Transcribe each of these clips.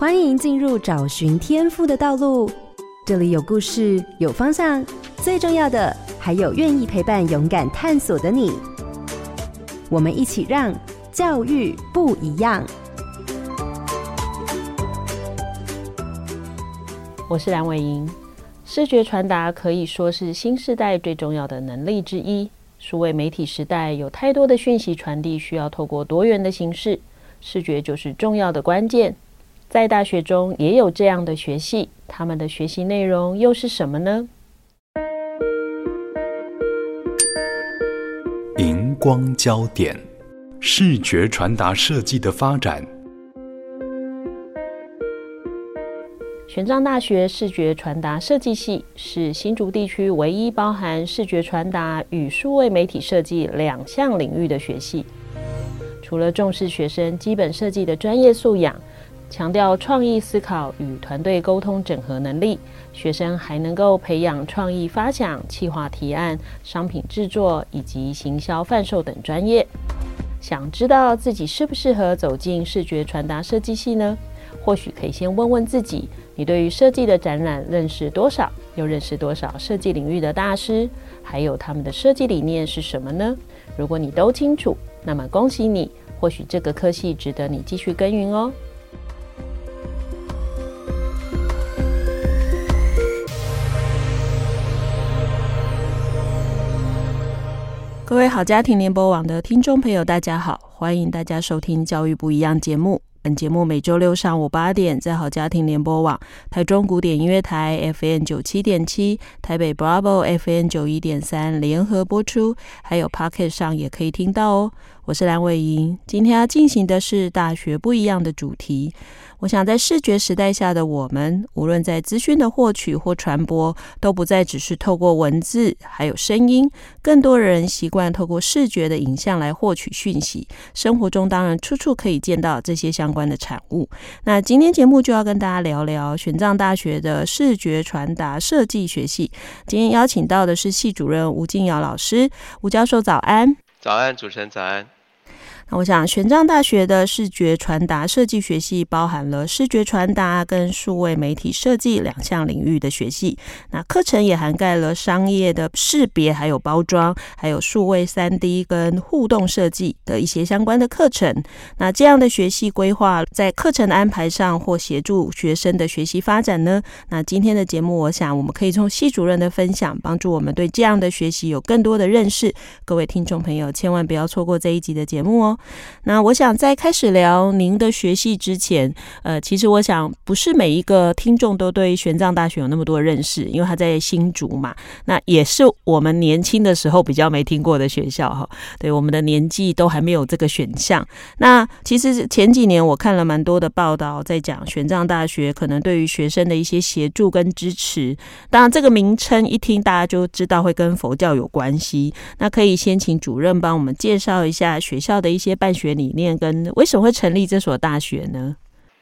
欢迎进入找寻天赋的道路。这里有故事，有方向，最重要的还有愿意陪伴、勇敢探索的你。我们一起让教育不一样。我是梁伟莹。视觉传达可以说是新时代最重要的能力之一。数位媒体时代有太多的讯息传递，需要透过多元的形式，视觉就是重要的关键。在大学中也有这样的学系，他们的学习内容又是什么呢？荧光焦点，视觉传达设计的发展。玄奘大学视觉传达设计系是新竹地区唯一包含视觉传达与数位媒体设计两项领域的学系。除了重视学生基本设计的专业素养，强调创意思考与团队沟通整合能力，学生还能够培养创意发想、企划提案、商品制作以及行销贩售等专业。想知道自己适不适合走进视觉传达设计系呢？或许可以先问问自己。你对于设计的展览认识多少？又认识多少设计领域的大师？还有他们的设计理念是什么呢？如果你都清楚，那么恭喜你，或许这个科系值得你继续耕耘哦。各位好家庭联播网的听众朋友，大家好，欢迎大家收听《教育不一样》节目。本节目每周六上午八点在好家庭联播网、台中古典音乐台 FM 九七点七、台北 Bravo FM 九一点三联合播出，还有 Pocket 上也可以听到哦。我是蓝伟莹，今天要进行的是大学不一样的主题。我想，在视觉时代下的我们，无论在资讯的获取或传播，都不再只是透过文字，还有声音，更多人习惯透过视觉的影像来获取讯息。生活中当然处处可以见到这些相关的产物。那今天节目就要跟大家聊聊玄奘大学的视觉传达设计学系。今天邀请到的是系主任吴敬尧老师，吴教授早安。早安，主持人早安。那我想，玄奘大学的视觉传达设计学系包含了视觉传达跟数位媒体设计两项领域的学系。那课程也涵盖了商业的识别、还有包装，还有数位三 D 跟互动设计的一些相关的课程。那这样的学系规划在课程的安排上，或协助学生的学习发展呢？那今天的节目，我想我们可以从系主任的分享，帮助我们对这样的学习有更多的认识。各位听众朋友，千万不要错过这一集的节目哦。那我想在开始聊您的学系之前，呃，其实我想不是每一个听众都对玄奘大学有那么多认识，因为他在新竹嘛，那也是我们年轻的时候比较没听过的学校哈。对，我们的年纪都还没有这个选项。那其实前几年我看了蛮多的报道，在讲玄奘大学可能对于学生的一些协助跟支持。当然，这个名称一听大家就知道会跟佛教有关系。那可以先请主任帮我们介绍一下学校的一些。些办学理念跟为什么会成立这所大学呢？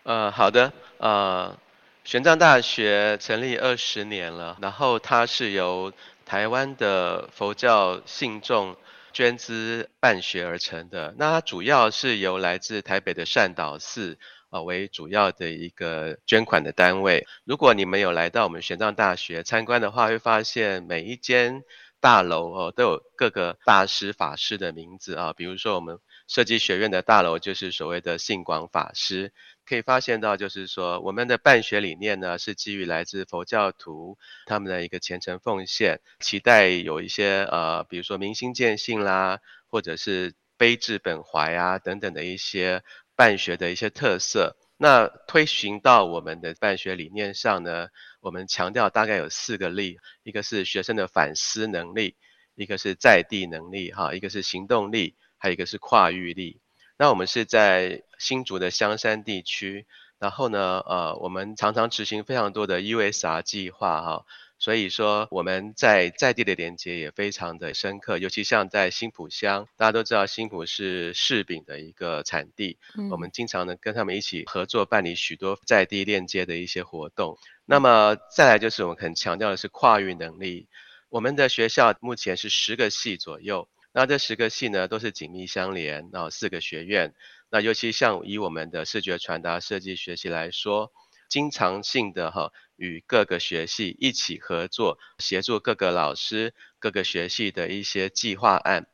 呃，好的，呃，玄奘大学成立二十年了，然后它是由台湾的佛教信众捐资办学而成的。那它主要是由来自台北的善导寺啊、为主要的一个捐款的单位。如果你们有来到我们玄奘大学参观的话，会发现每一间大楼哦都有各个大师法师的名字啊，比如说我们。设计学院的大楼就是所谓的信广法师，可以发现到，就是说我们的办学理念呢，是基于来自佛教徒他们的一个虔诚奉献，期待有一些呃，比如说明心见性啦，或者是悲智本怀啊等等的一些办学的一些特色。那推行到我们的办学理念上呢，我们强调大概有四个力，一个是学生的反思能力，一个是在地能力，哈，一个是行动力。还有一个是跨域力，那我们是在新竹的香山地区，然后呢，呃，我们常常执行非常多的 USR 计划哈，所以说我们在在地的连接也非常的深刻，尤其像在新浦乡，大家都知道新浦是柿饼的一个产地，嗯、我们经常呢跟他们一起合作办理许多在地链接的一些活动。那么再来就是我们很强调的是跨域能力，我们的学校目前是十个系左右。那这十个系呢，都是紧密相连，然后四个学院，那尤其像以我们的视觉传达设计学习来说，经常性的哈与各个学系一起合作，协助各个老师、各个学系的一些计划案。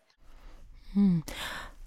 嗯。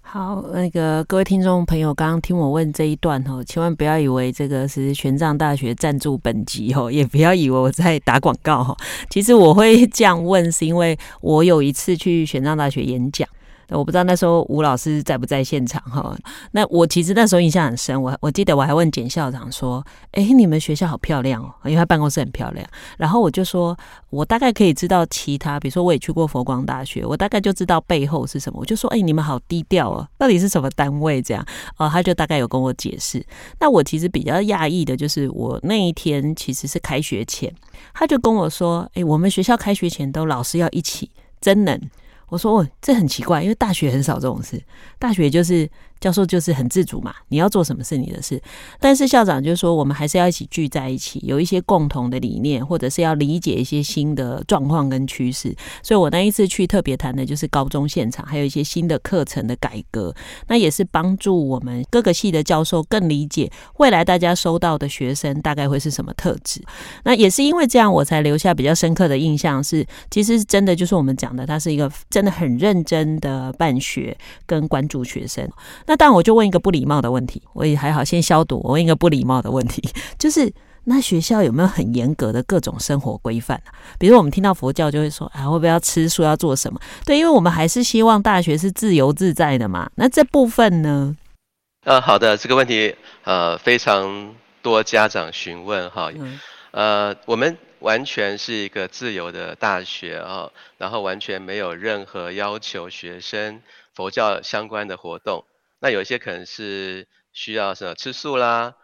好，那个各位听众朋友，刚刚听我问这一段哦，千万不要以为这个是玄奘大学赞助本集哦，也不要以为我在打广告哈。其实我会这样问，是因为我有一次去玄奘大学演讲。我不知道那时候吴老师在不在现场哈？那我其实那时候印象很深，我我记得我还问简校长说：“哎，你们学校好漂亮哦，因为他办公室很漂亮。”然后我就说：“我大概可以知道其他，比如说我也去过佛光大学，我大概就知道背后是什么。”我就说：“哎，你们好低调哦，到底是什么单位这样？”哦，他就大概有跟我解释。那我其实比较讶异的就是，我那一天其实是开学前，他就跟我说：“哎，我们学校开学前都老师要一起真能。”我说哦，这很奇怪，因为大学很少这种事，大学就是。教授就是很自主嘛，你要做什么是你的事。但是校长就说，我们还是要一起聚在一起，有一些共同的理念，或者是要理解一些新的状况跟趋势。所以我那一次去特别谈的就是高中现场，还有一些新的课程的改革。那也是帮助我们各个系的教授更理解未来大家收到的学生大概会是什么特质。那也是因为这样，我才留下比较深刻的印象是，其实真的就是我们讲的，他是一个真的很认真的办学跟关注学生。那当然，我就问一个不礼貌的问题，我也还好，先消毒。我问一个不礼貌的问题，就是那学校有没有很严格的各种生活规范啊？比如我们听到佛教就会说，啊，会不会要吃素，要做什么？对，因为我们还是希望大学是自由自在的嘛。那这部分呢？呃，好的，这个问题呃非常多家长询问哈。嗯、呃，我们完全是一个自由的大学啊，然后完全没有任何要求学生。佛教相关的活动，那有一些可能是需要什么吃素啦、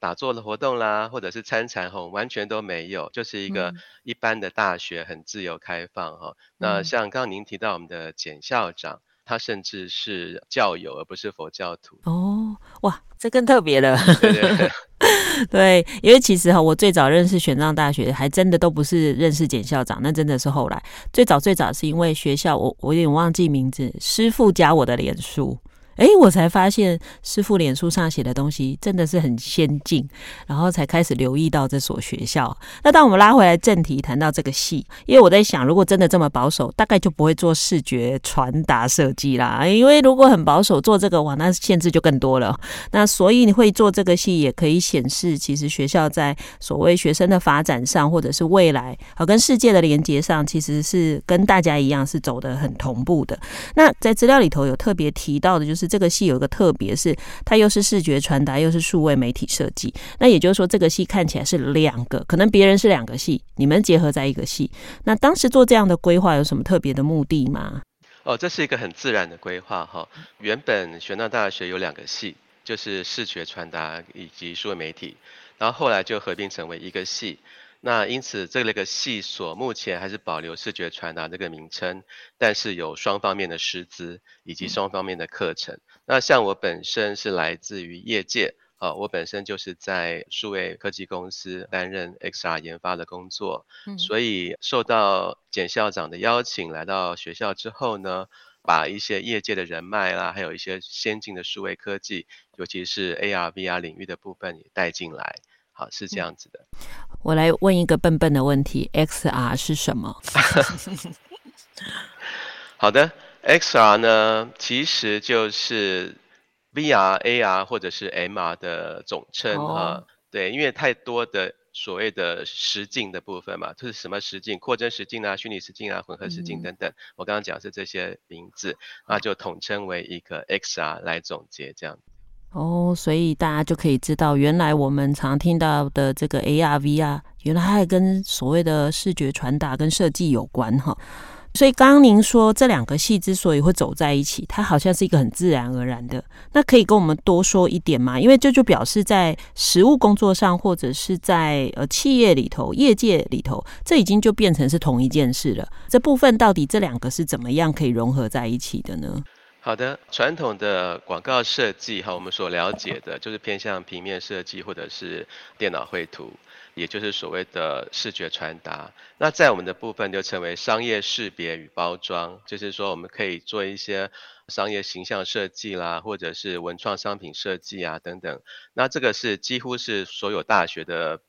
打坐的活动啦，或者是参禅吼，完全都没有，就是一个一般的大学，很自由开放哈。嗯、那像刚刚您提到我们的简校长，他甚至是教友，而不是佛教徒。哦，哇，这更特别了。对对对。对，因为其实哈，我最早认识玄奘大学，还真的都不是认识简校长，那真的是后来。最早最早是因为学校，我我有点忘记名字，师父加我的脸书。哎，我才发现师傅脸书上写的东西真的是很先进，然后才开始留意到这所学校。那当我们拉回来正题，谈到这个系，因为我在想，如果真的这么保守，大概就不会做视觉传达设计啦。因为如果很保守做这个，哇，那限制就更多了。那所以你会做这个系，也可以显示其实学校在所谓学生的发展上，或者是未来和跟世界的连接上，其实是跟大家一样是走得很同步的。那在资料里头有特别提到的，就是。这个系有一个特别，是它又是视觉传达，又是数位媒体设计。那也就是说，这个系看起来是两个，可能别人是两个系，你们结合在一个系。那当时做这样的规划有什么特别的目的吗？哦，这是一个很自然的规划哈。原本玄奘大学有两个系，就是视觉传达以及数位媒体，然后后来就合并成为一个系。那因此，这个系所目前还是保留视觉传达这个名称，但是有双方面的师资以及双方面的课程。嗯、那像我本身是来自于业界，啊，我本身就是在数位科技公司担任 XR 研发的工作，嗯、所以受到简校长的邀请来到学校之后呢，把一些业界的人脉啦，还有一些先进的数位科技，尤其是 AR、VR 领域的部分也带进来。好，是这样子的。我来问一个笨笨的问题：XR 是什么？好的，XR 呢，其实就是 VR、AR 或者是 MR 的总称啊。Oh. 对，因为太多的所谓的实境的部分嘛，就是什么实境、扩增实境啊、虚拟实境啊、混合实境等等。嗯、我刚刚讲是这些名字，那就统称为一个 XR 来总结这样。哦，所以大家就可以知道，原来我们常听到的这个 AR、VR，原来还跟所谓的视觉传达跟设计有关哈。所以刚刚您说这两个系之所以会走在一起，它好像是一个很自然而然的。那可以跟我们多说一点吗？因为这就表示在实务工作上，或者是在呃企业里头、业界里头，这已经就变成是同一件事了。这部分到底这两个是怎么样可以融合在一起的呢？好的，传统的广告设计哈，我们所了解的就是偏向平面设计或者是电脑绘图，也就是所谓的视觉传达。那在我们的部分就称为商业识别与包装，就是说我们可以做一些商业形象设计啦，或者是文创商品设计啊等等。那这个是几乎是所有大学的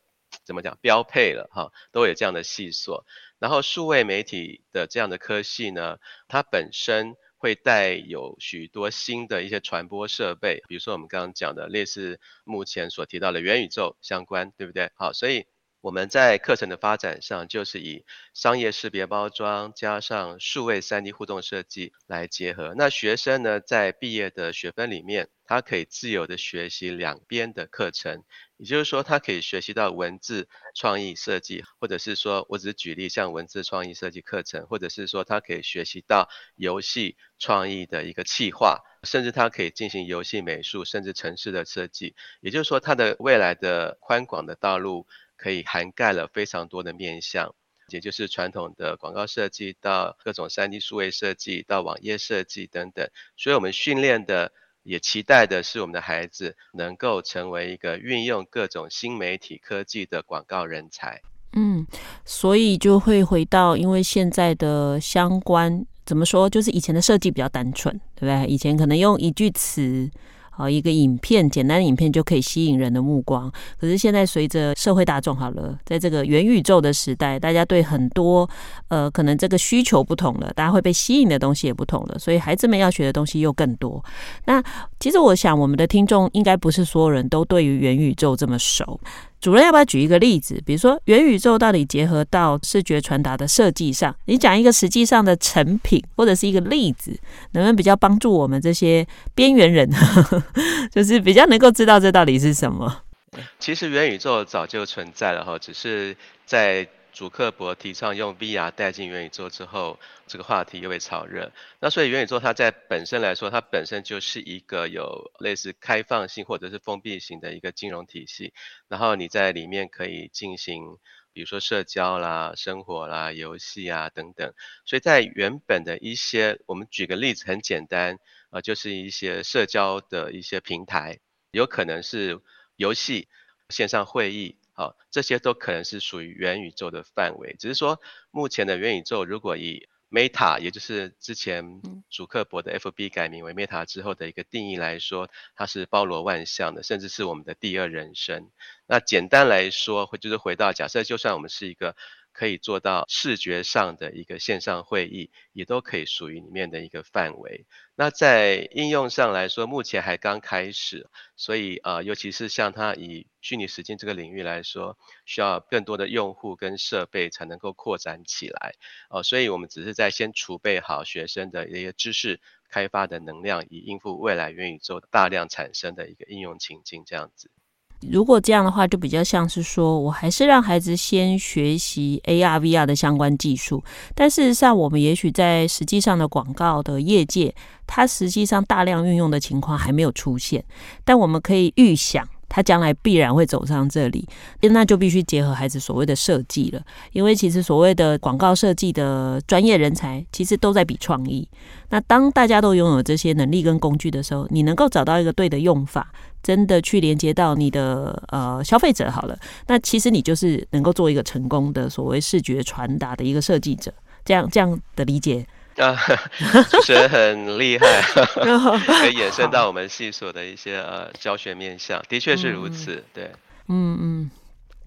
怎么讲标配了哈，都有这样的系所。然后数位媒体的这样的科系呢，它本身。会带有许多新的一些传播设备，比如说我们刚刚讲的类似目前所提到的元宇宙相关，对不对？好，所以我们在课程的发展上，就是以商业识别包装加上数位 3D 互动设计来结合。那学生呢，在毕业的学分里面，他可以自由的学习两边的课程。也就是说，他可以学习到文字创意设计，或者是说我只是举例，像文字创意设计课程，或者是说他可以学习到游戏创意的一个企划，甚至他可以进行游戏美术，甚至城市的设计。也就是说，他的未来的宽广的道路可以涵盖了非常多的面向，也就是传统的广告设计到各种 3D 数位设计到网页设计等等。所以我们训练的。也期待的是，我们的孩子能够成为一个运用各种新媒体科技的广告人才。嗯，所以就会回到，因为现在的相关怎么说，就是以前的设计比较单纯，对不对？以前可能用一句词。好，一个影片，简单的影片就可以吸引人的目光。可是现在随着社会大众好了，在这个元宇宙的时代，大家对很多呃可能这个需求不同了，大家会被吸引的东西也不同了，所以孩子们要学的东西又更多。那其实我想，我们的听众应该不是所有人都对于元宇宙这么熟。主任要不要举一个例子？比如说元宇宙到底结合到视觉传达的设计上，你讲一个实际上的成品或者是一个例子，能不能比较帮助我们这些边缘人，就是比较能够知道这到底是什么？其实元宇宙早就存在了哈，只是在。祖克伯提倡用 VR 带进元宇宙之后，这个话题又被炒热。那所以元宇宙它在本身来说，它本身就是一个有类似开放性或者是封闭型的一个金融体系。然后你在里面可以进行，比如说社交啦、生活啦、游戏啊等等。所以在原本的一些，我们举个例子，很简单啊，就是一些社交的一些平台，有可能是游戏、线上会议。好，这些都可能是属于元宇宙的范围。只是说，目前的元宇宙如果以 Meta，也就是之前主克伯的 FB 改名为 Meta 之后的一个定义来说，它是包罗万象的，甚至是我们的第二人生。那简单来说，会就是回到假设，就算我们是一个。可以做到视觉上的一个线上会议，也都可以属于里面的一个范围。那在应用上来说，目前还刚开始，所以呃，尤其是像它以虚拟实境这个领域来说，需要更多的用户跟设备才能够扩展起来。哦、呃，所以我们只是在先储备好学生的一些知识开发的能量，以应付未来元宇宙大量产生的一个应用情境，这样子。如果这样的话，就比较像是说，我还是让孩子先学习 AR、VR 的相关技术。但事实上，我们也许在实际上的广告的业界，它实际上大量运用的情况还没有出现。但我们可以预想。他将来必然会走上这里，那就必须结合孩子所谓的设计了。因为其实所谓的广告设计的专业人才，其实都在比创意。那当大家都拥有这些能力跟工具的时候，你能够找到一个对的用法，真的去连接到你的呃消费者好了，那其实你就是能够做一个成功的所谓视觉传达的一个设计者。这样这样的理解。啊，主持人很厉害，可以延伸到我们系所的一些呃教学面向，的确是如此，嗯、对，嗯嗯，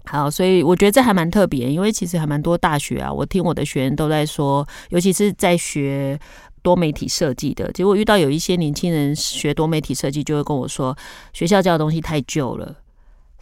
好，所以我觉得这还蛮特别，因为其实还蛮多大学啊，我听我的学员都在说，尤其是在学多媒体设计的，结果遇到有一些年轻人学多媒体设计，就会跟我说，学校教的东西太旧了。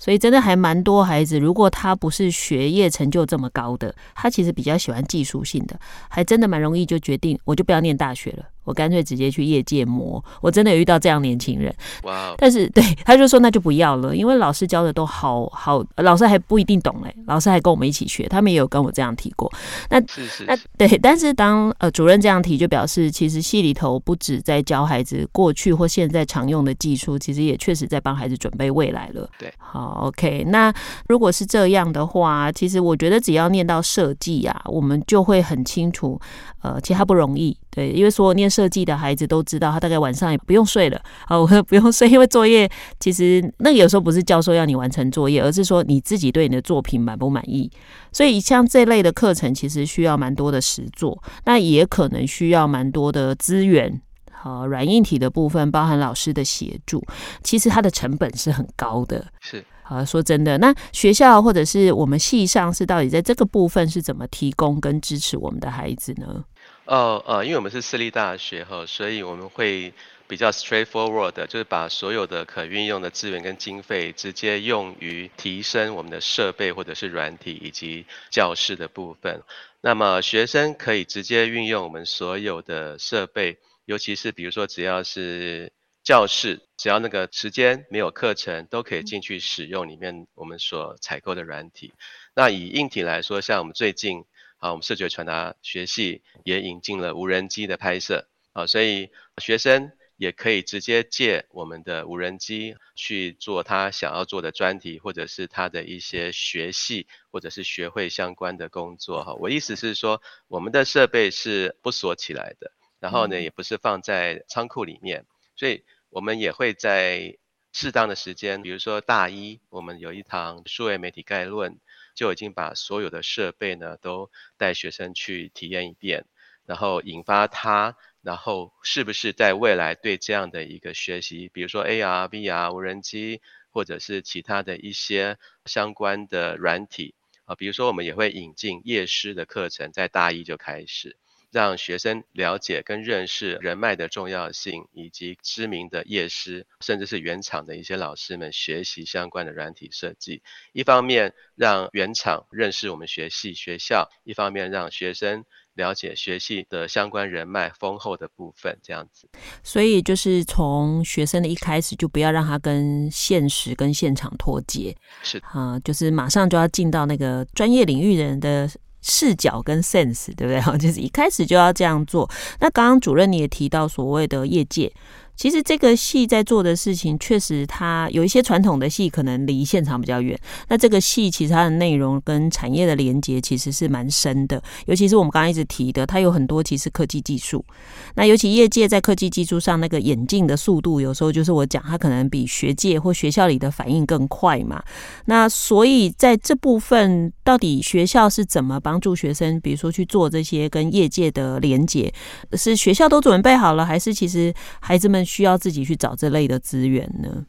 所以真的还蛮多孩子，如果他不是学业成就这么高的，他其实比较喜欢技术性的，还真的蛮容易就决定，我就不要念大学了。我干脆直接去业界磨，我真的有遇到这样年轻人。哇.但是对他就说那就不要了，因为老师教的都好好，老师还不一定懂嘞。老师还跟我们一起学，他们也有跟我这样提过。那是是是那对，但是当呃主任这样提，就表示其实系里头不止在教孩子过去或现在常用的技术，其实也确实在帮孩子准备未来了。对，好 OK。那如果是这样的话，其实我觉得只要念到设计啊，我们就会很清楚，呃，其实它不容易。对，因为所有念设计的孩子都知道，他大概晚上也不用睡了。啊，我说 不用睡，因为作业其实那个有时候不是教授要你完成作业，而是说你自己对你的作品满不满意。所以像这类的课程，其实需要蛮多的实作，那也可能需要蛮多的资源。好，软硬体的部分包含老师的协助，其实它的成本是很高的。是。啊，说真的，那学校或者是我们系上是到底在这个部分是怎么提供跟支持我们的孩子呢？哦，呃，因为我们是私立大学哈，所以我们会比较 straightforward 的，就是把所有的可运用的资源跟经费直接用于提升我们的设备或者是软体以及教室的部分。那么学生可以直接运用我们所有的设备，尤其是比如说只要是。教室只要那个时间没有课程，都可以进去使用里面我们所采购的软体。那以硬体来说，像我们最近啊，我们视觉传达学系也引进了无人机的拍摄啊，所以学生也可以直接借我们的无人机去做他想要做的专题，或者是他的一些学系或者是学会相关的工作哈。我意思是说，我们的设备是不锁起来的，然后呢，也不是放在仓库里面。所以我们也会在适当的时间，比如说大一，我们有一堂数位媒体概论，就已经把所有的设备呢都带学生去体验一遍，然后引发他，然后是不是在未来对这样的一个学习，比如说 AR、VR、无人机，或者是其他的一些相关的软体啊，比如说我们也会引进夜师的课程，在大一就开始。让学生了解跟认识人脉的重要性，以及知名的业师，甚至是原厂的一些老师们学习相关的软体设计。一方面让原厂认识我们学系学校，一方面让学生了解学系的相关人脉丰厚的部分，这样子。所以就是从学生的一开始，就不要让他跟现实跟现场脱节。是啊，就是马上就要进到那个专业领域人的。视角跟 sense 对不对？就是一开始就要这样做。那刚刚主任你也提到所谓的业界。其实这个系在做的事情，确实它有一些传统的系可能离现场比较远。那这个系其实它的内容跟产业的连接其实是蛮深的，尤其是我们刚刚一直提的，它有很多其实科技技术。那尤其业界在科技技术上那个演进的速度，有时候就是我讲它可能比学界或学校里的反应更快嘛。那所以在这部分，到底学校是怎么帮助学生，比如说去做这些跟业界的连接？是学校都准备好了，还是其实孩子们？需要自己去找这类的资源呢？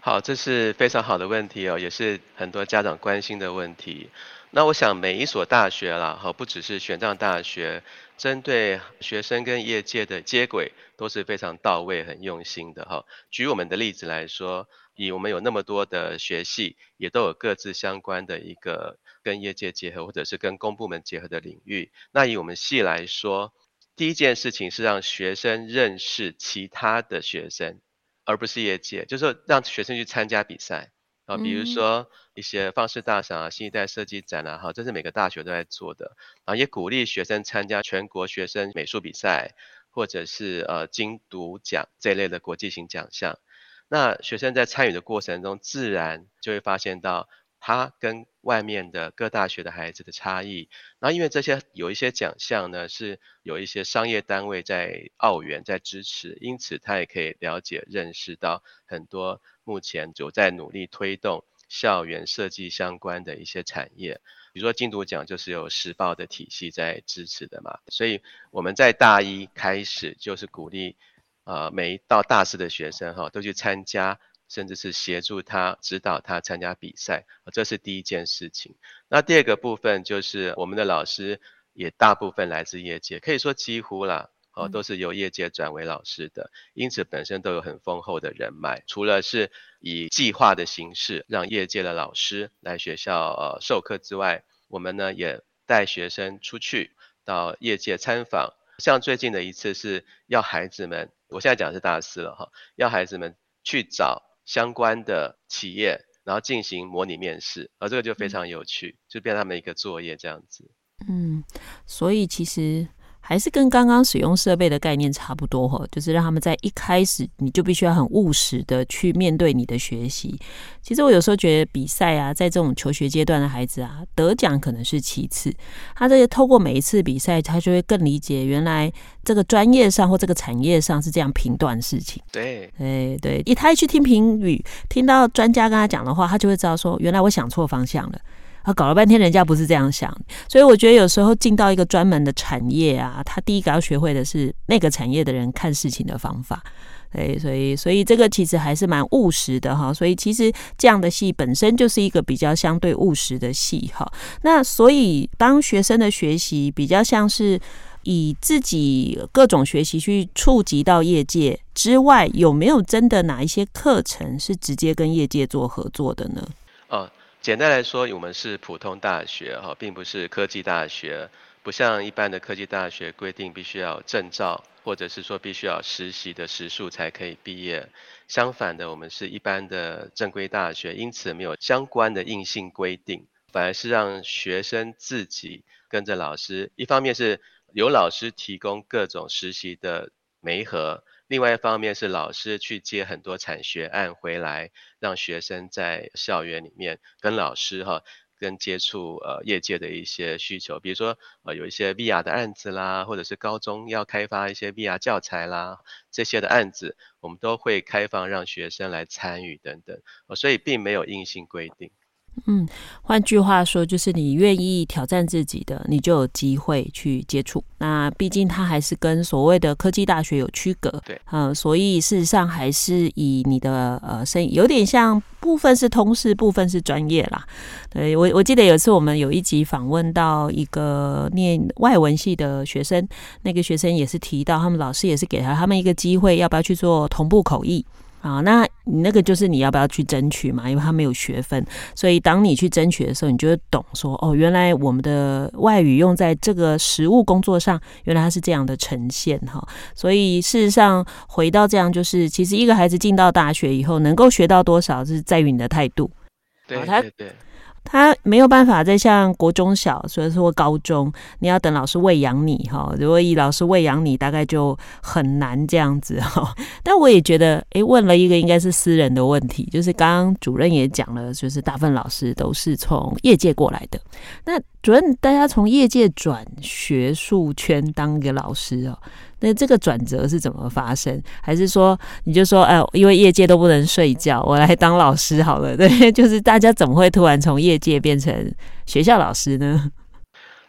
好，这是非常好的问题哦，也是很多家长关心的问题。那我想每一所大学啦，哈，不只是玄奘大学，针对学生跟业界的接轨都是非常到位、很用心的哈。举我们的例子来说，以我们有那么多的学系，也都有各自相关的一个跟业界结合，或者是跟公部门结合的领域。那以我们系来说，第一件事情是让学生认识其他的学生，而不是业界，就是说让学生去参加比赛啊，比如说一些放式大赏啊、新一代设计展啊，哈，这是每个大学都在做的啊，也鼓励学生参加全国学生美术比赛，或者是呃金读奖这一类的国际型奖项。那学生在参与的过程中，自然就会发现到。他跟外面的各大学的孩子的差异，然后因为这些有一些奖项呢，是有一些商业单位在澳元在支持，因此他也可以了解认识到很多目前就在努力推动校园设计相关的一些产业，比如说金读奖就是有时报的体系在支持的嘛，所以我们在大一开始就是鼓励，呃，每一到大四的学生哈都去参加。甚至是协助他、指导他参加比赛，这是第一件事情。那第二个部分就是我们的老师也大部分来自业界，可以说几乎啦，哦，都是由业界转为老师的，因此本身都有很丰厚的人脉。除了是以计划的形式让业界的老师来学校呃授课之外，我们呢也带学生出去到业界参访。像最近的一次是要孩子们，我现在讲的是大四了哈，要孩子们去找。相关的企业，然后进行模拟面试，而这个就非常有趣，就变成他们一个作业这样子。嗯，所以其实还是跟刚刚使用设备的概念差不多哈，就是让他们在一开始你就必须要很务实的去面对你的学习。其实我有时候觉得比赛啊，在这种求学阶段的孩子啊，得奖可能是其次，他这些透过每一次比赛，他就会更理解原来这个专业上或这个产业上是这样评断事情。对，对对，一他一去听评语，听到专家跟他讲的话，他就会知道说，原来我想错方向了。啊，搞了半天，人家不是这样想，所以我觉得有时候进到一个专门的产业啊，他第一个要学会的是那个产业的人看事情的方法。对，所以所以这个其实还是蛮务实的哈。所以其实这样的戏本身就是一个比较相对务实的戏哈。那所以当学生的学习比较像是以自己各种学习去触及到业界之外，有没有真的哪一些课程是直接跟业界做合作的呢？简单来说，我们是普通大学哈，并不是科技大学，不像一般的科技大学规定必须要证照，或者是说必须要实习的时数才可以毕业。相反的，我们是一般的正规大学，因此没有相关的硬性规定，反而是让学生自己跟着老师，一方面是由老师提供各种实习的媒合。另外一方面是老师去接很多产学案回来，让学生在校园里面跟老师哈，跟接触呃业界的一些需求，比如说呃有一些 VR 的案子啦，或者是高中要开发一些 VR 教材啦，这些的案子我们都会开放让学生来参与等等，所以并没有硬性规定。嗯，换句话说，就是你愿意挑战自己的，你就有机会去接触。那毕竟它还是跟所谓的科技大学有区隔，对，嗯，所以事实上还是以你的呃生意有点像部分是通识，部分是专业啦。对，我我记得有一次我们有一集访问到一个念外文系的学生，那个学生也是提到，他们老师也是给他他们一个机会，要不要去做同步口译。啊，那你那个就是你要不要去争取嘛？因为他没有学分，所以当你去争取的时候，你就会懂说，哦，原来我们的外语用在这个实务工作上，原来它是这样的呈现哈。所以事实上，回到这样，就是其实一个孩子进到大学以后，能够学到多少，是在于你的态度。对对对。他没有办法再像国中小，所以说高中，你要等老师喂养你哈。如果以老师喂养你，大概就很难这样子哈。但我也觉得，诶，问了一个应该是私人的问题，就是刚刚主任也讲了，就是大部分老师都是从业界过来的。那主任，大家从业界转学术圈当一个老师哦。那这个转折是怎么发生？还是说你就说，哎，因为业界都不能睡觉，我来当老师好了？对，就是大家怎么会突然从业界变成学校老师呢？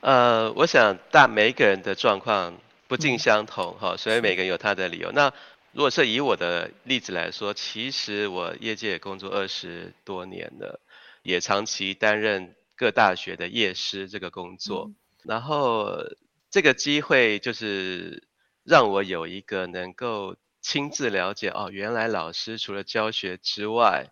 呃，我想大每一个人的状况不尽相同哈，所以每个人有他的理由。那如果是以我的例子来说，其实我业界也工作二十多年了，也长期担任各大学的业师这个工作，嗯、然后这个机会就是。让我有一个能够亲自了解哦，原来老师除了教学之外，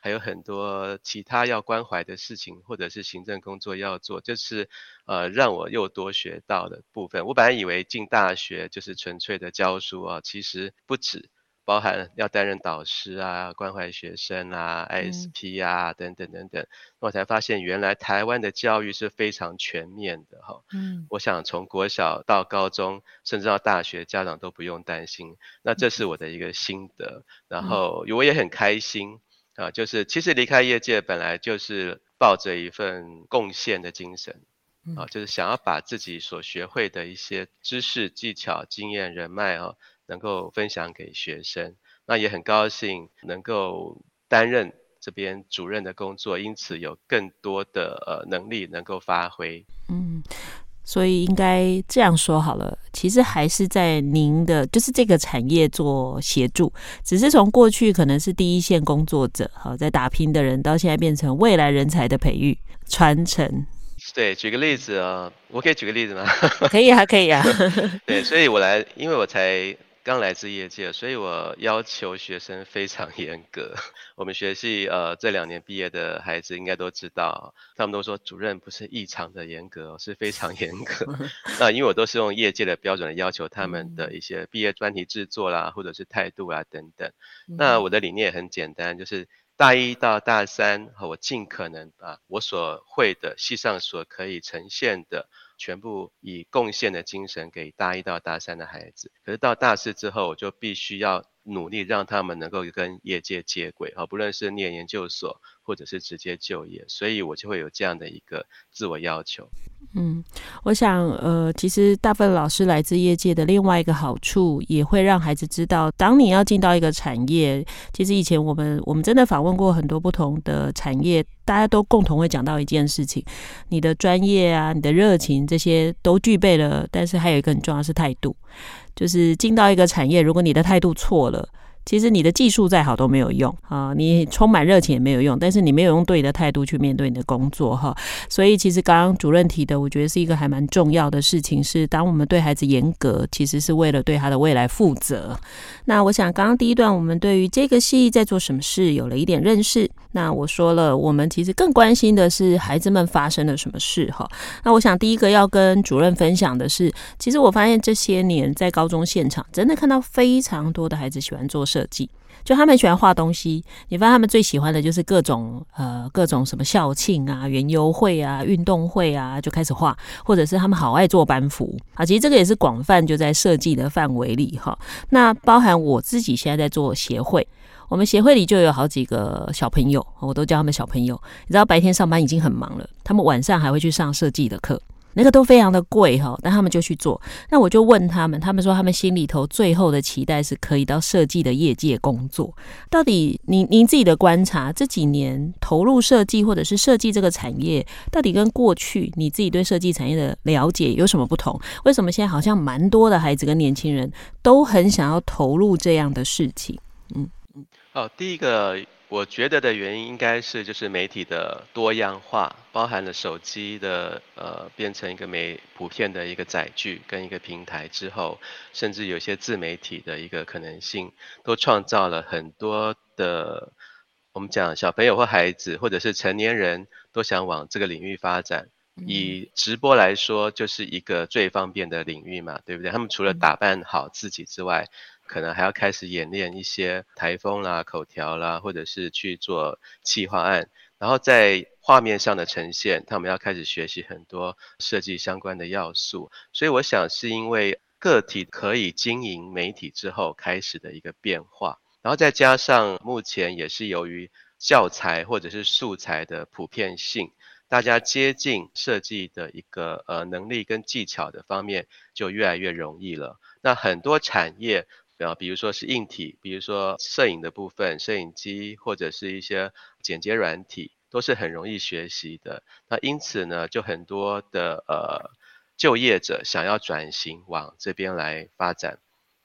还有很多其他要关怀的事情，或者是行政工作要做，就是呃让我又多学到的部分。我本来以为进大学就是纯粹的教书啊，其实不止。包含要担任导师啊，关怀学生啊，ISP 啊，等等等等，我才发现原来台湾的教育是非常全面的哈。嗯，我想从国小到高中，甚至到大学，家长都不用担心。那这是我的一个心得，然后我也很开心啊，就是其实离开业界本来就是抱着一份贡献的精神啊，就是想要把自己所学会的一些知识、技巧、经验、人脉啊。能够分享给学生，那也很高兴能够担任这边主任的工作，因此有更多的呃能力能够发挥。嗯，所以应该这样说好了，其实还是在您的就是这个产业做协助，只是从过去可能是第一线工作者，好在打拼的人，到现在变成未来人才的培育传承。对，举个例子啊，我可以举个例子吗？可以啊，可以啊。对，所以我来，因为我才。刚来自业界，所以我要求学生非常 严格。我们学系呃这两年毕业的孩子应该都知道，他们都说主任不是异常的严格，是非常严格。那因为我都是用业界的标准来要求他们的一些毕业专题制作啦，或者是态度啊等等。那我的理念也很简单，就是大一到大三，我尽可能把我所会的系上所可以呈现的。全部以贡献的精神给大一到大三的孩子。可是到大四之后，我就必须要努力让他们能够跟业界接轨，哈，不论是念研究所或者是直接就业，所以我就会有这样的一个自我要求。嗯，我想，呃，其实大部分老师来自业界的另外一个好处，也会让孩子知道，当你要进到一个产业，其实以前我们我们真的访问过很多不同的产业，大家都共同会讲到一件事情：你的专业啊，你的热情这些都具备了，但是还有一个很重要是态度，就是进到一个产业，如果你的态度错了。其实你的技术再好都没有用啊，你充满热情也没有用，但是你没有用对的态度去面对你的工作哈。所以其实刚刚主任提的，我觉得是一个还蛮重要的事情，是当我们对孩子严格，其实是为了对他的未来负责。那我想刚刚第一段我们对于这个系在做什么事有了一点认识。那我说了，我们其实更关心的是孩子们发生了什么事哈。那我想第一个要跟主任分享的是，其实我发现这些年在高中现场，真的看到非常多的孩子喜欢做设计，就他们喜欢画东西。你发现他们最喜欢的就是各种呃各种什么校庆啊、园游会啊、运动会啊，就开始画，或者是他们好爱做班服啊。其实这个也是广泛就在设计的范围里哈。那包含我自己现在在做协会，我们协会里就有好几个小朋友，我都叫他们小朋友。你知道白天上班已经很忙了，他们晚上还会去上设计的课。那个都非常的贵哈，但他们就去做。那我就问他们，他们说他们心里头最后的期待是可以到设计的业界工作。到底您您自己的观察，这几年投入设计或者是设计这个产业，到底跟过去你自己对设计产业的了解有什么不同？为什么现在好像蛮多的孩子跟年轻人都很想要投入这样的事情？嗯嗯，好，第一个。我觉得的原因应该是就是媒体的多样化，包含了手机的呃变成一个媒普遍的一个载具跟一个平台之后，甚至有些自媒体的一个可能性，都创造了很多的我们讲小朋友或孩子或者是成年人都想往这个领域发展。以直播来说，就是一个最方便的领域嘛，对不对？他们除了打扮好自己之外，可能还要开始演练一些台风啦、口条啦，或者是去做企划案，然后在画面上的呈现，他们要开始学习很多设计相关的要素。所以我想是因为个体可以经营媒体之后开始的一个变化，然后再加上目前也是由于教材或者是素材的普遍性，大家接近设计的一个呃能力跟技巧的方面就越来越容易了。那很多产业。啊，比如说是硬体，比如说摄影的部分，摄影机或者是一些剪接软体，都是很容易学习的。那因此呢，就很多的呃就业者想要转型往这边来发展。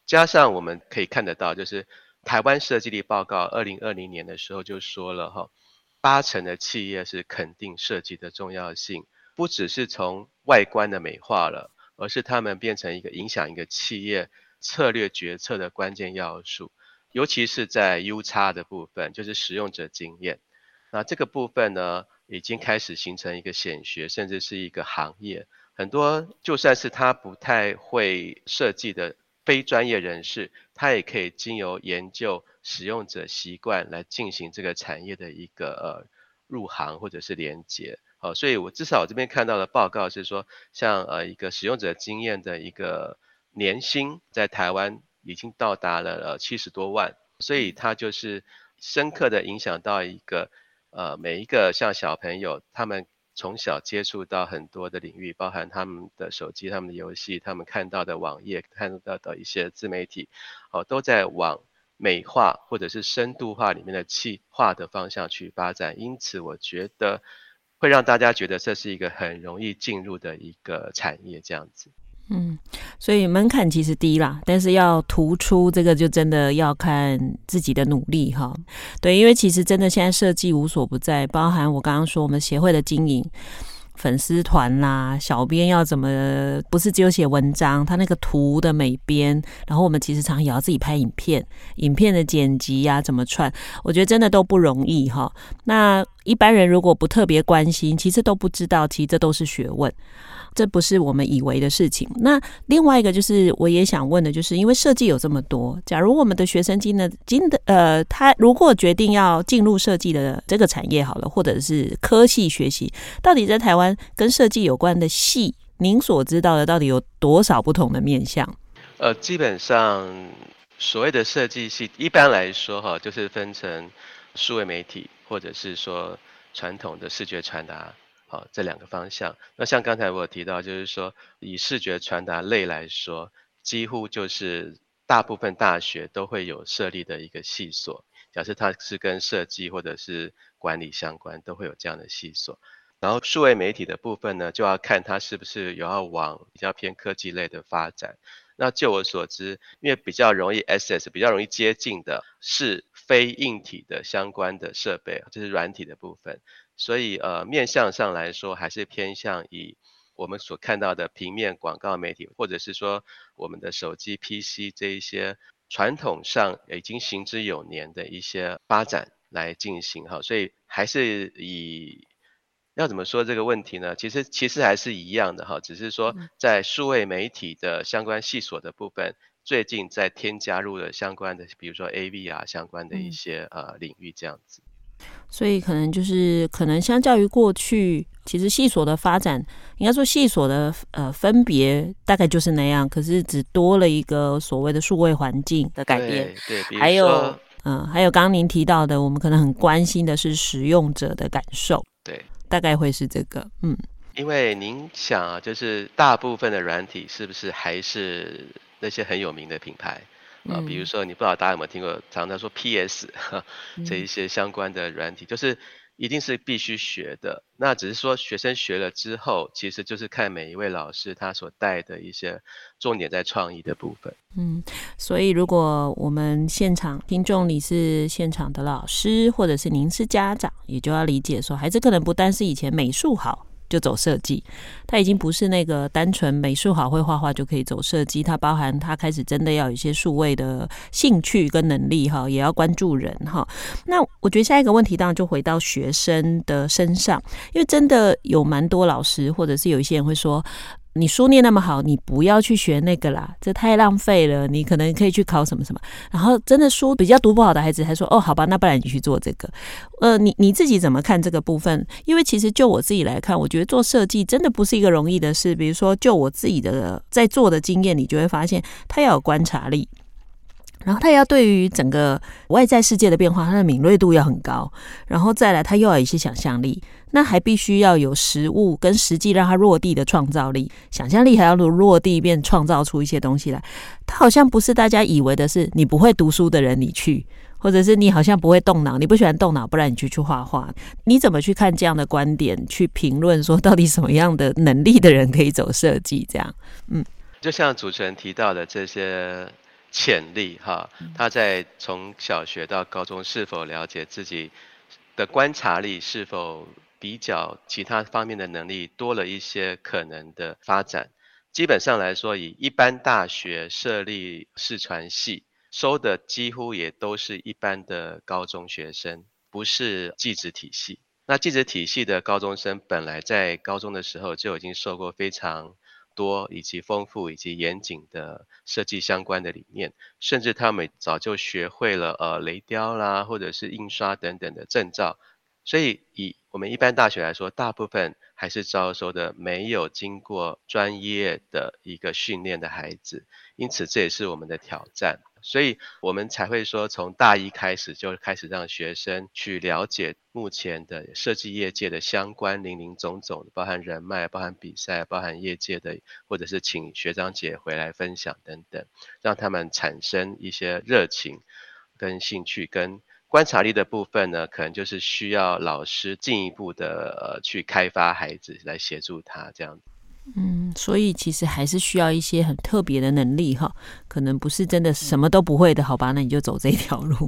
加上我们可以看得到，就是台湾设计力报告二零二零年的时候就说了哈，八成的企业是肯定设计的重要性，不只是从外观的美化了，而是他们变成一个影响一个企业。策略决策的关键要素，尤其是在 UX 的部分，就是使用者经验。那这个部分呢，已经开始形成一个显学，甚至是一个行业。很多就算是他不太会设计的非专业人士，他也可以经由研究使用者习惯来进行这个产业的一个呃入行或者是连接。好，所以我至少我这边看到的报告是说，像呃一个使用者经验的一个。年薪在台湾已经到达了呃七十多万，所以它就是深刻的影响到一个呃每一个像小朋友，他们从小接触到很多的领域，包含他们的手机、他们的游戏、他们看到的网页、看到的一些自媒体，哦，都在往美化或者是深度化里面的气化的方向去发展。因此，我觉得会让大家觉得这是一个很容易进入的一个产业，这样子。嗯，所以门槛其实低啦，但是要突出这个就真的要看自己的努力哈。对，因为其实真的现在设计无所不在，包含我刚刚说我们协会的经营、粉丝团啦、小编要怎么，不是只有写文章，他那个图的美编，然后我们其实常也要自己拍影片，影片的剪辑呀、怎么串，我觉得真的都不容易哈。那一般人如果不特别关心，其实都不知道，其实这都是学问。这不是我们以为的事情。那另外一个就是，我也想问的，就是因为设计有这么多，假如我们的学生今的今的呃，他如果决定要进入设计的这个产业好了，或者是科系学习，到底在台湾跟设计有关的系您所知道的到底有多少不同的面向？呃，基本上所谓的设计系，一般来说哈，就是分成数位媒体或者是说传统的视觉传达，好，这两个方向。那像刚才我提到，就是说以视觉传达类来说，几乎就是大部分大学都会有设立的一个系所。假设它是跟设计或者是管理相关，都会有这样的系所。然后数位媒体的部分呢，就要看它是不是有要往比较偏科技类的发展。那就我所知，因为比较容易 SS，比较容易接近的是非硬体的相关的设备，就是软体的部分。所以呃，面向上来说，还是偏向以我们所看到的平面广告媒体，或者是说我们的手机 PC 这一些传统上已经行之有年的一些发展来进行哈。所以还是以。要怎么说这个问题呢？其实其实还是一样的哈，只是说在数位媒体的相关系所的部分，最近在添加入了相关的，比如说 AV 啊相关的一些呃领域这样子。所以可能就是可能相较于过去，其实系所的发展，应该说系所的呃分别大概就是那样，可是只多了一个所谓的数位环境的改变。对，对，还有嗯、呃，还有刚刚您提到的，我们可能很关心的是使用者的感受。对。大概会是这个，嗯，因为您想啊，就是大部分的软体是不是还是那些很有名的品牌啊？比如说，你不知道大家有没有听过，常常说 PS 这一些相关的软体，就是。一定是必须学的，那只是说学生学了之后，其实就是看每一位老师他所带的一些重点在创意的部分。嗯，所以如果我们现场听众你是现场的老师，或者是您是家长，也就要理解说，孩子可能不单是以前美术好。就走设计，他已经不是那个单纯美术好会画画就可以走设计，他包含他开始真的要有一些数位的兴趣跟能力哈，也要关注人哈。那我觉得下一个问题当然就回到学生的身上，因为真的有蛮多老师或者是有一些人会说。你书念那么好，你不要去学那个啦，这太浪费了。你可能可以去考什么什么。然后真的书比较读不好的孩子还说，哦，好吧，那不然你去做这个。呃，你你自己怎么看这个部分？因为其实就我自己来看，我觉得做设计真的不是一个容易的事。比如说，就我自己的在做的经验，你就会发现，他要有观察力。然后他要对于整个外在世界的变化，他的敏锐度要很高，然后再来他又要有一些想象力，那还必须要有实物跟实际让他落地的创造力，想象力还要落落地变创造出一些东西来。它好像不是大家以为的是你不会读书的人你去，或者是你好像不会动脑，你不喜欢动脑，不然你就去画画。你怎么去看这样的观点，去评论说到底什么样的能力的人可以走设计？这样，嗯，就像主持人提到的这些。潜力哈，他在从小学到高中是否了解自己的观察力，是否比较其他方面的能力多了一些可能的发展？基本上来说，以一般大学设立视传系收的几乎也都是一般的高中学生，不是技职体系。那技职体系的高中生本来在高中的时候就已经受过非常。多以及丰富以及严谨的设计相关的理念，甚至他们早就学会了呃雷雕啦，或者是印刷等等的证照。所以以我们一般大学来说，大部分还是招收的没有经过专业的一个训练的孩子，因此这也是我们的挑战。所以我们才会说，从大一开始就开始让学生去了解目前的设计业界的相关林林总总，包含人脉、包含比赛、包含业界的，或者是请学长姐回来分享等等，让他们产生一些热情跟兴趣，跟观察力的部分呢，可能就是需要老师进一步的呃去开发孩子来协助他这样。嗯，所以其实还是需要一些很特别的能力哈，可能不是真的什么都不会的，好吧？那你就走这条路。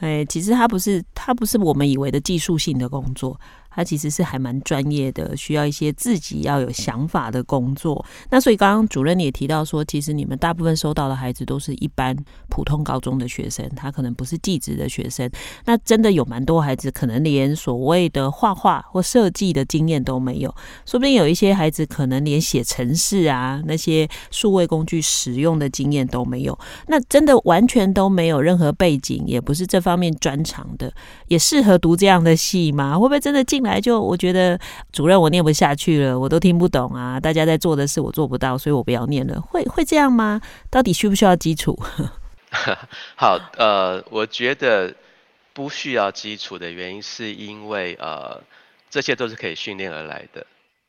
哎，其实它不是，它不是我们以为的技术性的工作。他其实是还蛮专业的，需要一些自己要有想法的工作。那所以刚刚主任也提到说，其实你们大部分收到的孩子都是一般普通高中的学生，他可能不是技职的学生。那真的有蛮多孩子可能连所谓的画画或设计的经验都没有，说不定有一些孩子可能连写程式啊那些数位工具使用的经验都没有。那真的完全都没有任何背景，也不是这方面专长的，也适合读这样的戏吗？会不会真的进来就我觉得主任我念不下去了，我都听不懂啊，大家在做的事我做不到，所以我不要念了。会会这样吗？到底需不需要基础？好，呃，我觉得不需要基础的原因是因为呃，这些都是可以训练而来的。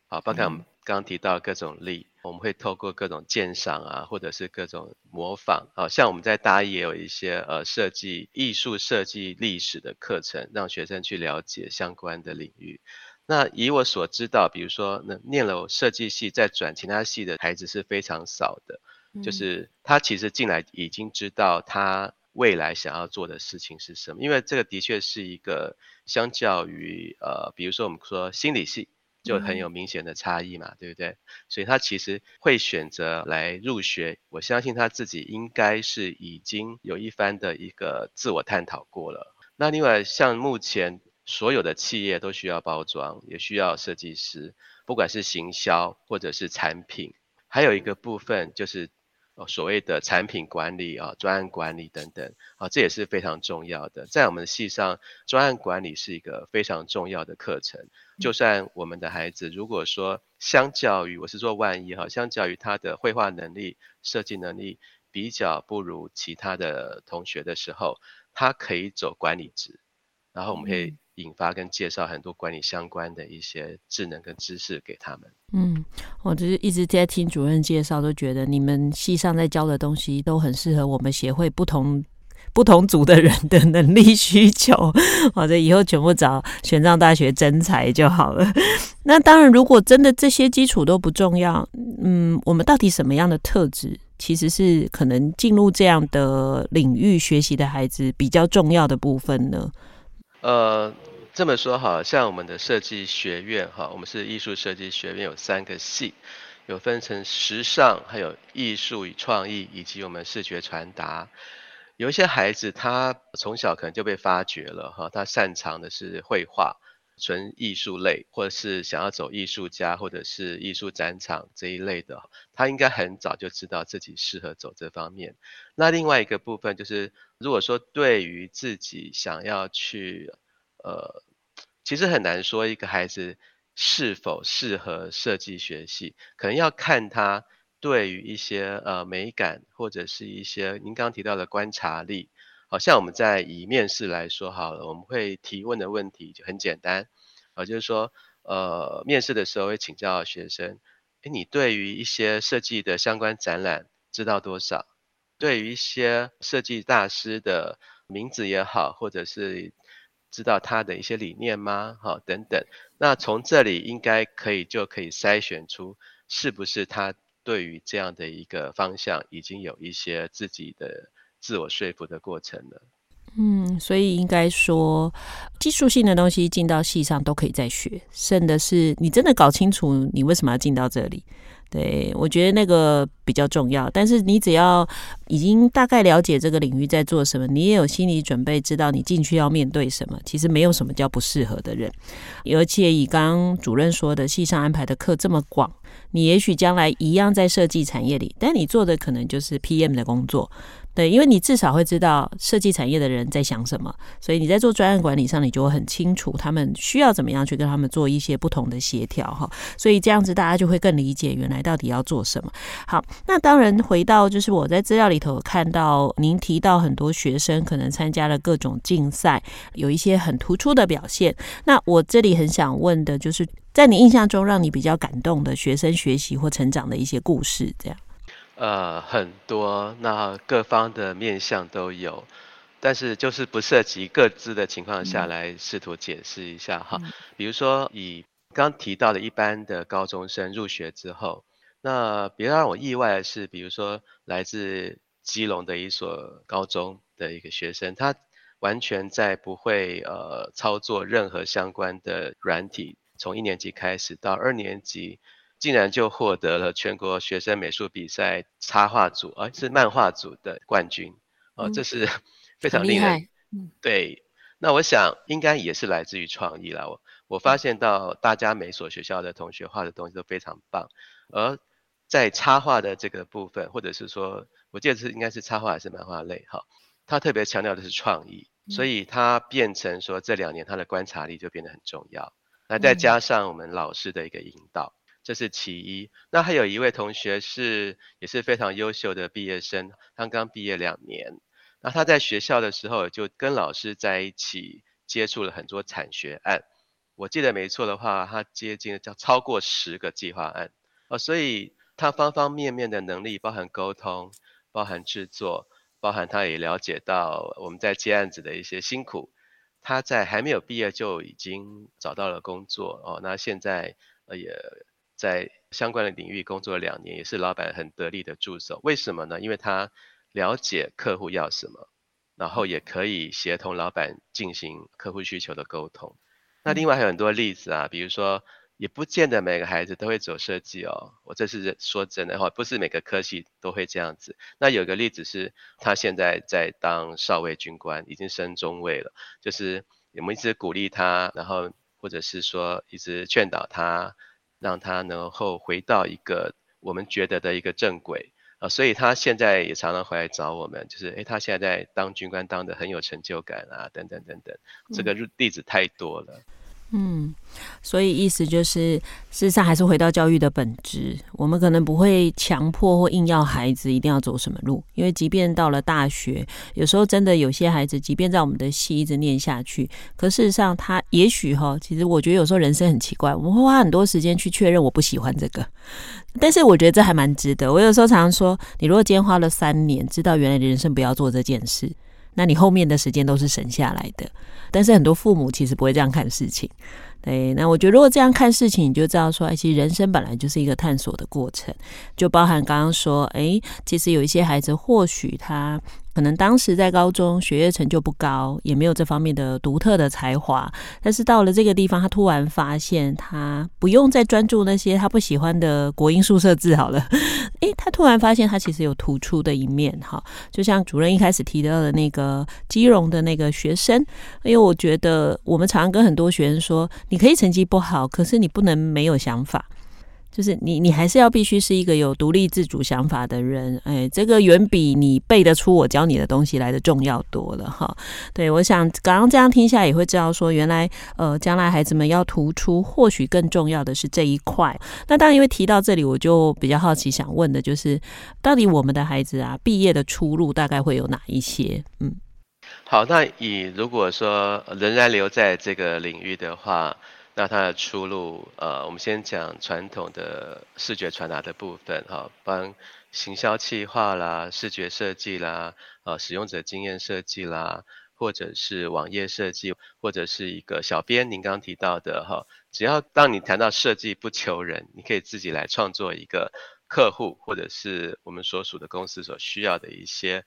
好，包括我们刚刚提到各种力，我们会透过各种鉴赏啊，或者是各种模仿，啊像我们在大一也有一些呃设计艺术设计历史的课程，让学生去了解相关的领域。那以我所知道，比如说那念了设计系再转其他系的孩子是非常少的，就是他其实进来已经知道他未来想要做的事情是什么，因为这个的确是一个相较于呃，比如说我们说心理系。就很有明显的差异嘛，对不对？所以他其实会选择来入学，我相信他自己应该是已经有一番的一个自我探讨过了。那另外，像目前所有的企业都需要包装，也需要设计师，不管是行销或者是产品，还有一个部分就是。哦，所谓的产品管理啊、专案管理等等啊，这也是非常重要的。在我们的系上，专案管理是一个非常重要的课程。就算我们的孩子，如果说相较于，我是说万一哈，相较于他的绘画能力、设计能力比较不如其他的同学的时候，他可以走管理职，然后我们可以。引发跟介绍很多管理相关的一些智能跟知识给他们。嗯，我就是一直在听主任介绍，都觉得你们系上在教的东西都很适合我们协会不同不同组的人的能力需求。好的，以后全部找玄奘大学征才就好了。那当然，如果真的这些基础都不重要，嗯，我们到底什么样的特质，其实是可能进入这样的领域学习的孩子比较重要的部分呢？呃，这么说哈像我们的设计学院哈，我们是艺术设计学院，有三个系，有分成时尚，还有艺术与创意，以及我们视觉传达。有一些孩子他从小可能就被发掘了哈，他擅长的是绘画，纯艺术类，或者是想要走艺术家，或者是艺术展场这一类的，他应该很早就知道自己适合走这方面。那另外一个部分就是。如果说对于自己想要去，呃，其实很难说一个孩子是否适合设计学系，可能要看他对于一些呃美感或者是一些您刚刚提到的观察力。好像我们在以面试来说好了，我们会提问的问题就很简单，啊，就是说，呃，面试的时候会请教学生，诶，你对于一些设计的相关展览知道多少？对于一些设计大师的名字也好，或者是知道他的一些理念吗？好，等等。那从这里应该可以就可以筛选出是不是他对于这样的一个方向已经有一些自己的自我说服的过程了。嗯，所以应该说技术性的东西进到系上都可以再学，剩的是你真的搞清楚你为什么要进到这里。对，我觉得那个比较重要。但是你只要已经大概了解这个领域在做什么，你也有心理准备，知道你进去要面对什么。其实没有什么叫不适合的人。而且以刚主任说的，系上安排的课这么广，你也许将来一样在设计产业里，但你做的可能就是 PM 的工作。对，因为你至少会知道设计产业的人在想什么，所以你在做专案管理上，你就会很清楚他们需要怎么样去跟他们做一些不同的协调哈。所以这样子大家就会更理解原来到底要做什么。好，那当然回到就是我在资料里头看到您提到很多学生可能参加了各种竞赛，有一些很突出的表现。那我这里很想问的就是，在你印象中让你比较感动的学生学习或成长的一些故事，这样。呃，很多，那各方的面向都有，但是就是不涉及各自的情况下来试图解释一下哈。嗯、比如说以刚提到的一般的高中生入学之后，那比较让我意外的是，比如说来自基隆的一所高中的一个学生，他完全在不会呃操作任何相关的软体，从一年级开始到二年级。竟然就获得了全国学生美术比赛插画组，而、啊、是漫画组的冠军，哦、啊，这是非常厉害。嗯，对。那我想应该也是来自于创意啦。我我发现到大家每所学校的同学画的东西都非常棒，而在插画的这个部分，或者是说，我记得是应该是插画还是漫画类，哈，他特别强调的是创意，所以他变成说这两年他的观察力就变得很重要。那再加上我们老师的一个引导，这是其一。那还有一位同学是也是非常优秀的毕业生，刚刚毕业两年。那他在学校的时候就跟老师在一起接触了很多产学案，我记得没错的话，他接近了叫超过十个计划案哦，所以他方方面面的能力，包含沟通，包含制作，包含他也了解到我们在接案子的一些辛苦。他在还没有毕业就已经找到了工作哦，那现在呃也在相关的领域工作了两年，也是老板很得力的助手。为什么呢？因为他了解客户要什么，然后也可以协同老板进行客户需求的沟通。那另外还有很多例子啊，比如说。也不见得每个孩子都会走设计哦，我这是说真的话，不是每个科系都会这样子。那有个例子是，他现在在当少尉军官，已经升中尉了。就是我们一直鼓励他，然后或者是说一直劝导他，让他能够回到一个我们觉得的一个正轨啊。所以他现在也常常回来找我们，就是诶，他现在在当军官当得很有成就感啊，等等等等。这个例子太多了。嗯，嗯所以意思就是，事实上还是回到教育的本质。我们可能不会强迫或硬要孩子一定要走什么路，因为即便到了大学，有时候真的有些孩子，即便在我们的戏一直念下去，可事实上他也许哈，其实我觉得有时候人生很奇怪，我们会花很多时间去确认我不喜欢这个，但是我觉得这还蛮值得。我有时候常常说，你如果今天花了三年，知道原来的人生不要做这件事。那你后面的时间都是省下来的，但是很多父母其实不会这样看事情。对，那我觉得如果这样看事情，你就知道说，哎，其实人生本来就是一个探索的过程，就包含刚刚说，哎，其实有一些孩子或许他。可能当时在高中学业成就不高，也没有这方面的独特的才华，但是到了这个地方，他突然发现他不用再专注那些他不喜欢的国英数社字好了，诶，他突然发现他其实有突出的一面哈，就像主任一开始提到的那个基隆的那个学生，因为我觉得我们常常跟很多学生说，你可以成绩不好，可是你不能没有想法。就是你，你还是要必须是一个有独立自主想法的人，哎，这个远比你背得出我教你的东西来的重要多了哈。对，我想刚刚这样听下来也会知道说，原来呃，将来孩子们要突出，或许更重要的是这一块。那当然，因为提到这里，我就比较好奇，想问的就是，到底我们的孩子啊，毕业的出路大概会有哪一些？嗯，好，那以如果说仍然留在这个领域的话。那它的出路，呃，我们先讲传统的视觉传达的部分，哈，帮行销企划啦、视觉设计啦、呃，使用者经验设计啦，或者是网页设计，或者是一个小编，您刚刚提到的，哈，只要当你谈到设计不求人，你可以自己来创作一个客户或者是我们所属的公司所需要的一些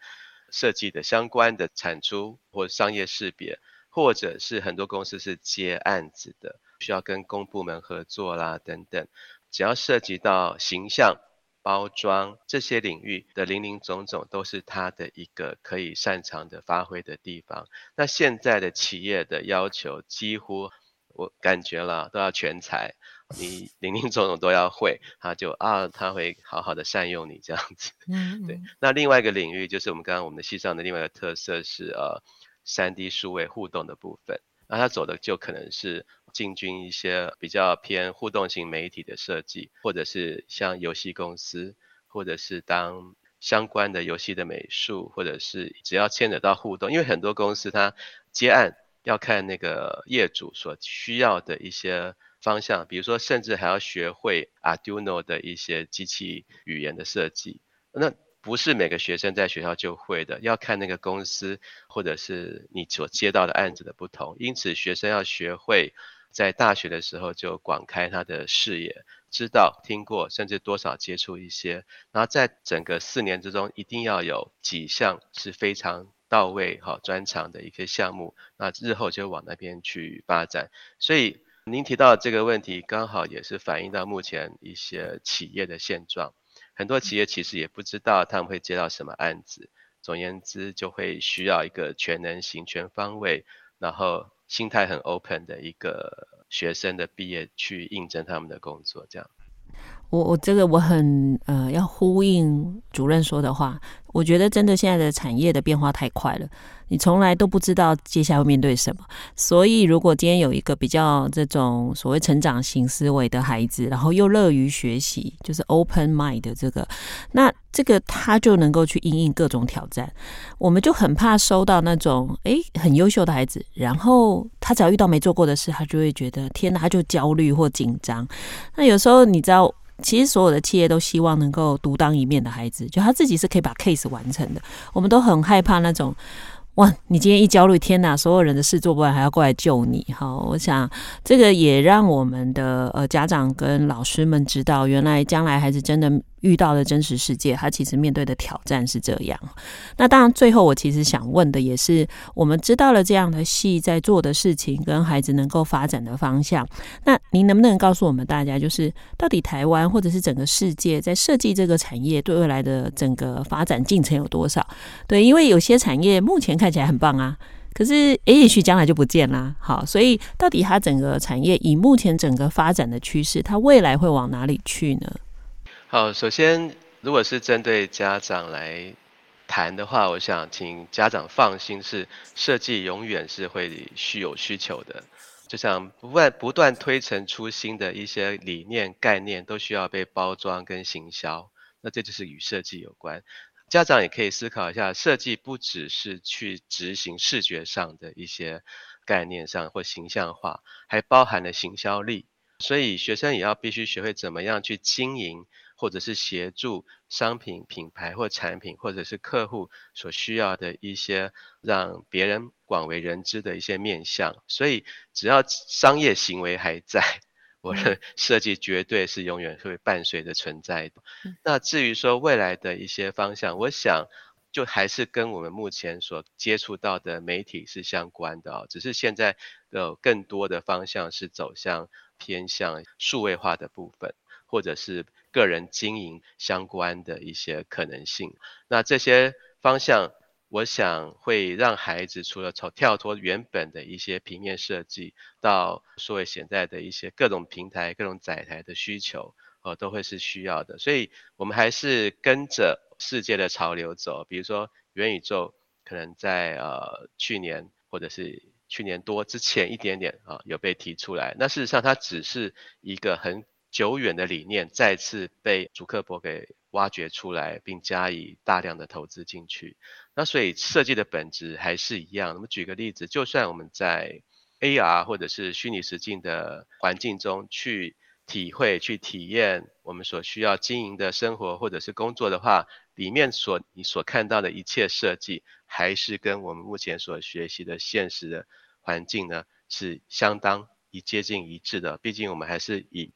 设计的相关的产出或商业识别，或者是很多公司是接案子的。需要跟公部门合作啦，等等，只要涉及到形象、包装这些领域的林林总总，都是他的一个可以擅长的发挥的地方。那现在的企业的要求，几乎我感觉了都要全才，你 林林总总都要会，他就啊，他会好好的善用你这样子。嗯，对。那另外一个领域就是我们刚刚我们的系上的另外一个特色是呃，三 D 数位互动的部分。那他走的就可能是进军一些比较偏互动型媒体的设计，或者是像游戏公司，或者是当相关的游戏的美术，或者是只要牵扯到互动，因为很多公司它接案要看那个业主所需要的一些方向，比如说甚至还要学会 Arduino 的一些机器语言的设计，那。不是每个学生在学校就会的，要看那个公司或者是你所接到的案子的不同。因此，学生要学会在大学的时候就广开他的视野，知道、听过，甚至多少接触一些。然后在整个四年之中，一定要有几项是非常到位、好专长的一个项目，那日后就往那边去发展。所以您提到这个问题，刚好也是反映到目前一些企业的现状。很多企业其实也不知道他们会接到什么案子，总言之就会需要一个全能型、全方位，然后心态很 open 的一个学生的毕业去应征他们的工作，这样。我我这个我很呃要呼应主任说的话，我觉得真的现在的产业的变化太快了，你从来都不知道接下来会面对什么。所以如果今天有一个比较这种所谓成长型思维的孩子，然后又乐于学习，就是 open mind 的这个，那这个他就能够去应应各种挑战。我们就很怕收到那种诶很优秀的孩子，然后他只要遇到没做过的事，他就会觉得天哪，他就焦虑或紧张。那有时候你知道。其实所有的企业都希望能够独当一面的孩子，就他自己是可以把 case 完成的。我们都很害怕那种，哇，你今天一焦虑，天哪，所有人的事做不完，还要过来救你。哈，我想这个也让我们的呃家长跟老师们知道，原来将来孩子真的。遇到的真实世界，他其实面对的挑战是这样。那当然，最后我其实想问的也是，我们知道了这样的戏在做的事情，跟孩子能够发展的方向。那您能不能告诉我们大家，就是到底台湾或者是整个世界在设计这个产业对未来的整个发展进程有多少？对，因为有些产业目前看起来很棒啊，可是，也许将来就不见啦。好，所以到底它整个产业以目前整个发展的趋势，它未来会往哪里去呢？好，首先，如果是针对家长来谈的话，我想请家长放心，是设计永远是会需有需求的，就像不断不断推陈出新的一些理念概念，都需要被包装跟行销，那这就是与设计有关。家长也可以思考一下，设计不只是去执行视觉上的一些概念上或形象化，还包含了行销力，所以学生也要必须学会怎么样去经营。或者是协助商品品牌或产品，或者是客户所需要的一些让别人广为人知的一些面向，所以只要商业行为还在，我的 设计绝对是永远会伴随着存在的。那至于说未来的一些方向，我想就还是跟我们目前所接触到的媒体是相关的哦，只是现在有更多的方向是走向偏向数位化的部分，或者是。个人经营相关的一些可能性，那这些方向，我想会让孩子除了从跳脱原本的一些平面设计，到所谓现在的一些各种平台、各种载台的需求，呃，都会是需要的。所以，我们还是跟着世界的潮流走。比如说，元宇宙可能在呃去年或者是去年多之前一点点啊，有被提出来。那事实上，它只是一个很。久远的理念再次被主克伯给挖掘出来，并加以大量的投资进去。那所以设计的本质还是一样。那么举个例子，就算我们在 AR 或者是虚拟实境的环境中去体会、去体验我们所需要经营的生活或者是工作的话，里面所你所看到的一切设计，还是跟我们目前所学习的现实的环境呢，是相当一接近一致的。毕竟我们还是以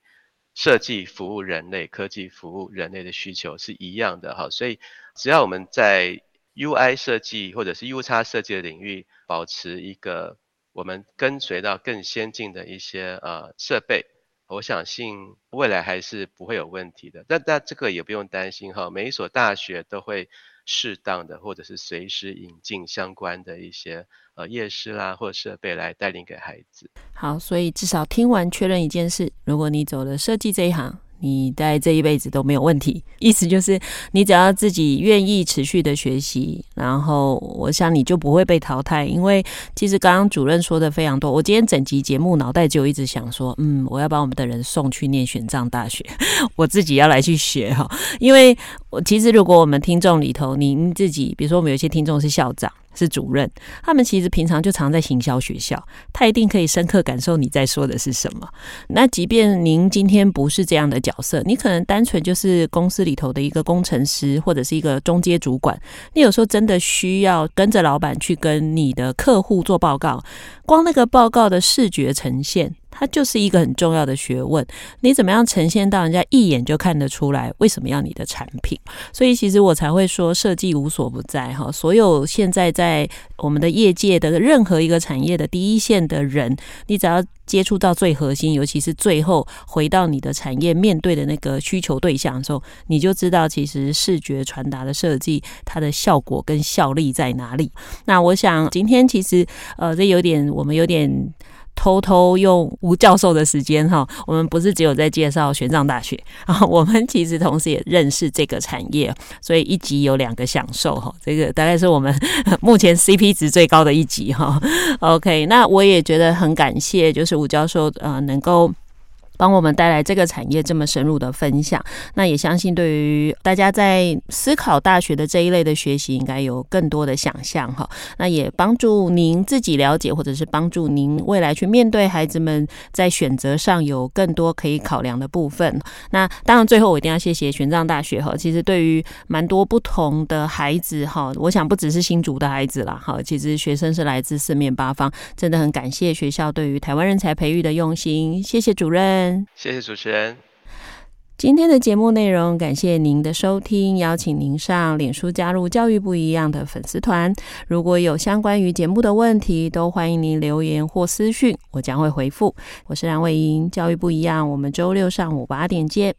设计服务人类，科技服务人类的需求是一样的哈，所以只要我们在 UI 设计或者是 U 叉设计的领域保持一个我们跟随到更先进的一些呃设备，我相信未来还是不会有问题的。但但这个也不用担心哈，每一所大学都会适当的或者是随时引进相关的一些。呃，夜师啦，或设备来带领给孩子。好，所以至少听完确认一件事：如果你走了设计这一行，你在这一辈子都没有问题。意思就是，你只要自己愿意持续的学习，然后我想你就不会被淘汰。因为其实刚刚主任说的非常多，我今天整集节目脑袋就一直想说，嗯，我要把我们的人送去念玄奘大学，我自己要来去学哈。因为我其实如果我们听众里头，您自己，比如说我们有些听众是校长。是主任，他们其实平常就常在行销学校，他一定可以深刻感受你在说的是什么。那即便您今天不是这样的角色，你可能单纯就是公司里头的一个工程师，或者是一个中阶主管，你有时候真的需要跟着老板去跟你的客户做报告，光那个报告的视觉呈现。它就是一个很重要的学问，你怎么样呈现到人家一眼就看得出来为什么要你的产品？所以其实我才会说设计无所不在哈。所有现在在我们的业界的任何一个产业的第一线的人，你只要接触到最核心，尤其是最后回到你的产业面对的那个需求对象的时候，你就知道其实视觉传达的设计它的效果跟效力在哪里。那我想今天其实呃，这有点我们有点。偷偷用吴教授的时间哈，我们不是只有在介绍玄奘大学啊，我们其实同时也认识这个产业，所以一集有两个享受哈，这个大概是我们 目前 CP 值最高的一集哈。OK，那我也觉得很感谢，就是吴教授呃能够。帮我们带来这个产业这么深入的分享，那也相信对于大家在思考大学的这一类的学习，应该有更多的想象哈。那也帮助您自己了解，或者是帮助您未来去面对孩子们在选择上有更多可以考量的部分。那当然，最后我一定要谢谢玄奘大学哈。其实对于蛮多不同的孩子哈，我想不只是新竹的孩子啦哈，其实学生是来自四面八方，真的很感谢学校对于台湾人才培育的用心。谢谢主任。谢谢主持人。今天的节目内容，感谢您的收听，邀请您上脸书加入“教育不一样”的粉丝团。如果有相关于节目的问题，都欢迎您留言或私讯，我将会回复。我是梁伟莹，教育不一样，我们周六上午八点见。